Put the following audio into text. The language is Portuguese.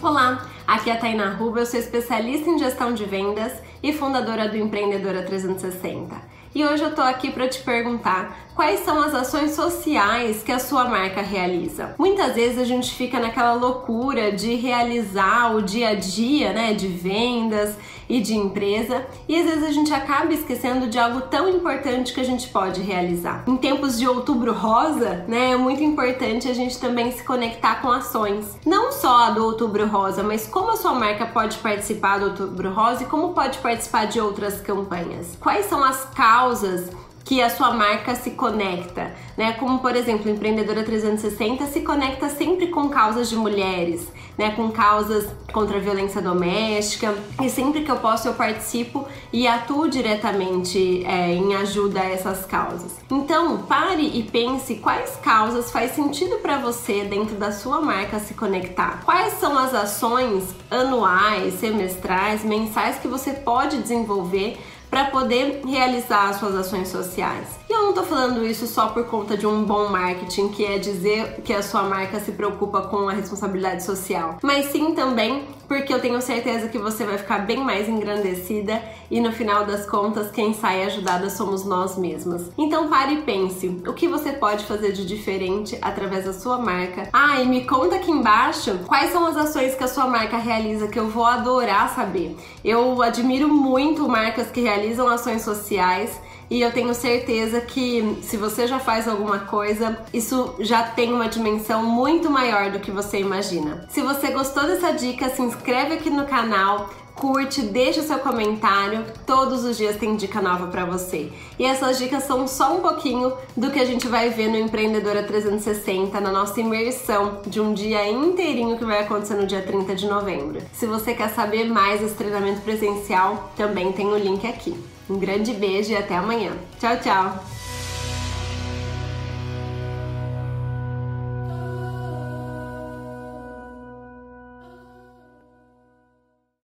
Olá, aqui é a Taina Ruba, eu sou especialista em gestão de vendas e fundadora do Empreendedora 360. E hoje eu tô aqui para te perguntar quais são as ações sociais que a sua marca realiza. Muitas vezes a gente fica naquela loucura de realizar o dia a dia, né, de vendas e de empresa, e às vezes a gente acaba esquecendo de algo tão importante que a gente pode realizar. Em tempos de outubro rosa, né, é muito importante a gente também se conectar com ações. Não só do outubro rosa, mas como a sua marca pode participar do outubro rosa e como pode participar de outras campanhas. Quais são as causas que a sua marca se conecta, né? Como por exemplo, Empreendedora 360 se conecta sempre com causas de mulheres, né? Com causas contra a violência doméstica e sempre que eu posso eu participo e atuo diretamente é, em ajuda a essas causas. Então pare e pense quais causas faz sentido para você dentro da sua marca se conectar. Quais são as ações anuais, semestrais, mensais que você pode desenvolver para poder realizar as suas ações sociais. Não tô falando isso só por conta de um bom marketing, que é dizer que a sua marca se preocupa com a responsabilidade social, mas sim também porque eu tenho certeza que você vai ficar bem mais engrandecida e no final das contas quem sai ajudada somos nós mesmas. Então pare e pense, o que você pode fazer de diferente através da sua marca? Ah, e me conta aqui embaixo quais são as ações que a sua marca realiza que eu vou adorar saber. Eu admiro muito marcas que realizam ações sociais e eu tenho certeza que se você já faz alguma coisa, isso já tem uma dimensão muito maior do que você imagina. Se você gostou dessa dica, se inscreve aqui no canal, curte, deixa seu comentário. Todos os dias tem dica nova para você. E essas dicas são só um pouquinho do que a gente vai ver no Empreendedora 360, na nossa imersão de um dia inteirinho que vai acontecer no dia 30 de novembro. Se você quer saber mais desse treinamento presencial, também tem o link aqui. Um grande beijo e até amanhã. Tchau, tchau!